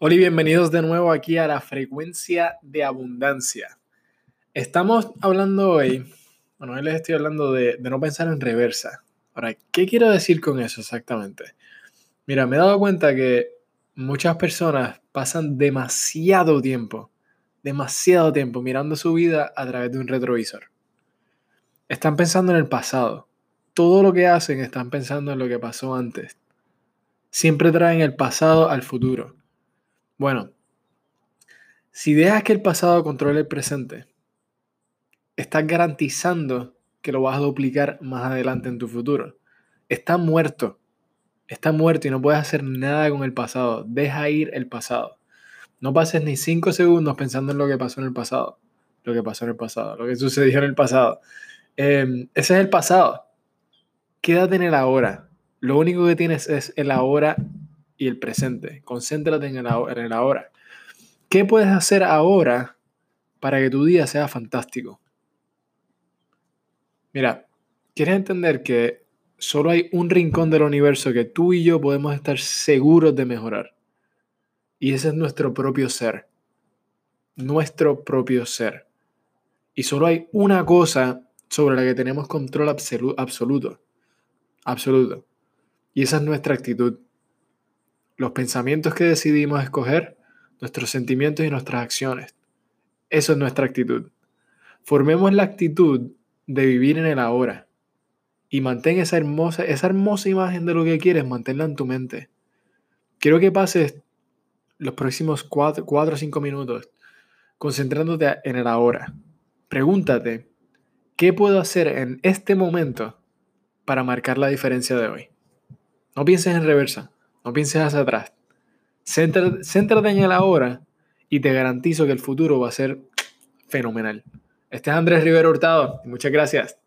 Hola y bienvenidos de nuevo aquí a la frecuencia de abundancia. Estamos hablando hoy, bueno, hoy les estoy hablando de, de, no pensar en reversa. Ahora, ¿qué quiero decir con eso exactamente? Mira, me he dado cuenta que muchas personas pasan demasiado tiempo, demasiado tiempo mirando su vida a través de un retrovisor. Están pensando en el pasado. Todo lo que hacen están pensando en lo que pasó antes. Siempre traen el pasado al futuro bueno, si dejas que el pasado controle el presente, estás garantizando que lo vas a duplicar más adelante en tu futuro. Está muerto. Está muerto y no puedes hacer nada con el pasado. Deja ir el pasado. No pases ni cinco segundos pensando en lo que pasó en el pasado. Lo que pasó en el pasado. Lo que sucedió en el pasado. Em, ese es el pasado. Quédate en el ahora. Lo único que tienes es el ahora y el presente. Concéntrate en el, en ahora. ¿Qué puedes hacer ahora para que tu día sea fantástico? Mira, ¿quieres entender que solo hay un rincón del universo que tú y yo podemos estar seguros de mejorar? Y ese es nuestro propio ser. Nuestro propio ser. Y solo hay una cosa sobre la que tenemos control absoluto. Absoluto. Y esa es nuestra actitud los pensamientos que decidimos escoger, nuestros sentimientos y nuestras acciones. Eso es nuestra actitud. Formemos la actitud de vivir en el ahora y mantén esa hermosa, esa hermosa imagen de lo que quieres, manténla en tu mente. Quiero que pases los próximos cuatro, cuatro o cinco minutos concentrándote en el ahora. Pregúntate, ¿qué puedo hacer en este momento para marcar la diferencia de hoy? No pienses en reversa. No pienses hacia atrás. Céntrate, en el ahora y te garantizo que el futuro va a ser fenomenal. Este es Andrés Rivero Hurtado. Muchas gracias.